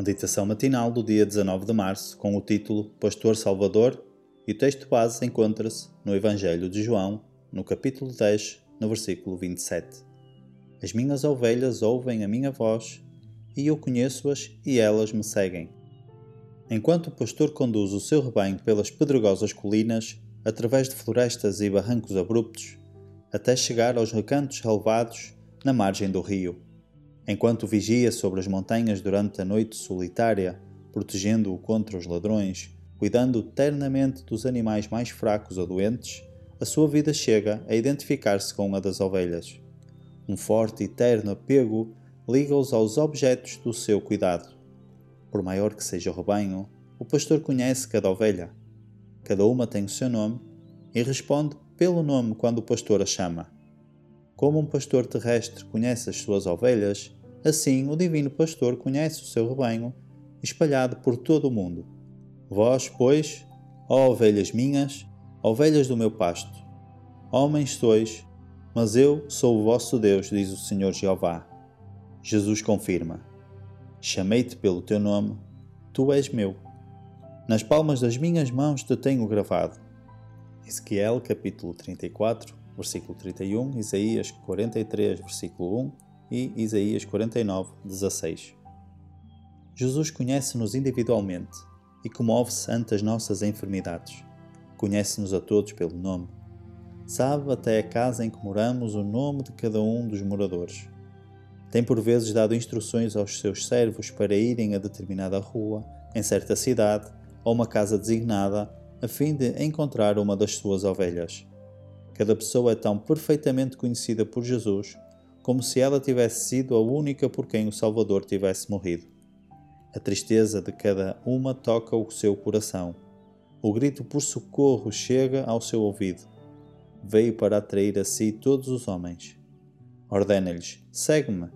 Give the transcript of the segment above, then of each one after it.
Meditação matinal do dia 19 de março, com o título Pastor Salvador, e o texto base encontra-se no Evangelho de João, no capítulo 10, no versículo 27. As minhas ovelhas ouvem a minha voz, e eu conheço-as, e elas me seguem. Enquanto o pastor conduz o seu rebanho pelas pedregosas colinas, através de florestas e barrancos abruptos, até chegar aos recantos relevados na margem do rio enquanto vigia sobre as montanhas durante a noite solitária, protegendo-o contra os ladrões, cuidando ternamente dos animais mais fracos ou doentes, a sua vida chega a identificar-se com a das ovelhas. Um forte e terno apego liga-os aos objetos do seu cuidado. Por maior que seja o rebanho, o pastor conhece cada ovelha. Cada uma tem o seu nome e responde pelo nome quando o pastor a chama. Como um pastor terrestre conhece as suas ovelhas, Assim, o Divino Pastor conhece o seu rebanho, espalhado por todo o mundo. Vós, pois, ó ovelhas minhas, ovelhas do meu pasto, homens sois, mas eu sou o vosso Deus, diz o Senhor Jeová. Jesus confirma: Chamei-te pelo teu nome, tu és meu. Nas palmas das minhas mãos te tenho gravado. Ezequiel capítulo 34, versículo 31, Isaías 43, versículo 1 e Isaías 49, 16. Jesus conhece-nos individualmente e comove-se ante as nossas enfermidades. Conhece-nos a todos pelo nome. Sabe até a casa em que moramos o nome de cada um dos moradores. Tem por vezes dado instruções aos seus servos para irem a determinada rua, em certa cidade ou uma casa designada, a fim de encontrar uma das suas ovelhas. Cada pessoa é tão perfeitamente conhecida por Jesus como se ela tivesse sido a única por quem o Salvador tivesse morrido. A tristeza de cada uma toca o seu coração. O grito por socorro chega ao seu ouvido. Veio para atrair a si todos os homens. Ordena-lhes: segue-me.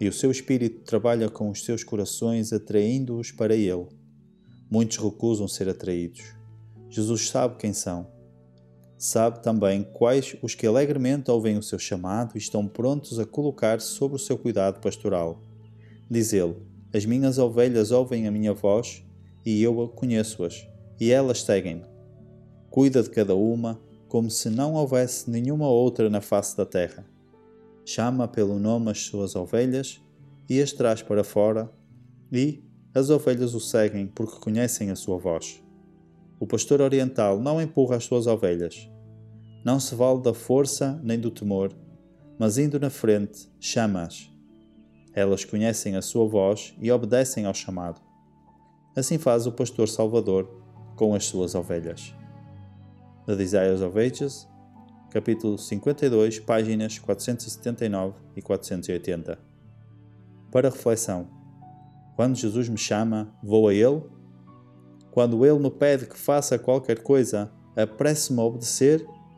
E o seu espírito trabalha com os seus corações, atraindo-os para ele. Muitos recusam ser atraídos. Jesus sabe quem são sabe também quais os que alegremente ouvem o seu chamado e estão prontos a colocar-se sob o seu cuidado pastoral. Diz ele: As minhas ovelhas ouvem a minha voz e eu conheço-as, e elas seguem-me. Cuida de cada uma, como se não houvesse nenhuma outra na face da terra. Chama pelo nome as suas ovelhas e as traz para fora, e as ovelhas o seguem porque conhecem a sua voz. O pastor oriental não empurra as suas ovelhas, não se vale da força nem do temor, mas indo na frente, chama-as. Elas conhecem a sua voz e obedecem ao chamado. Assim faz o pastor Salvador com as suas ovelhas. The Desires of Ages, capítulo 52, páginas 479 e 480. Para reflexão: Quando Jesus me chama, vou a Ele? Quando Ele me pede que faça qualquer coisa, apresse-me a obedecer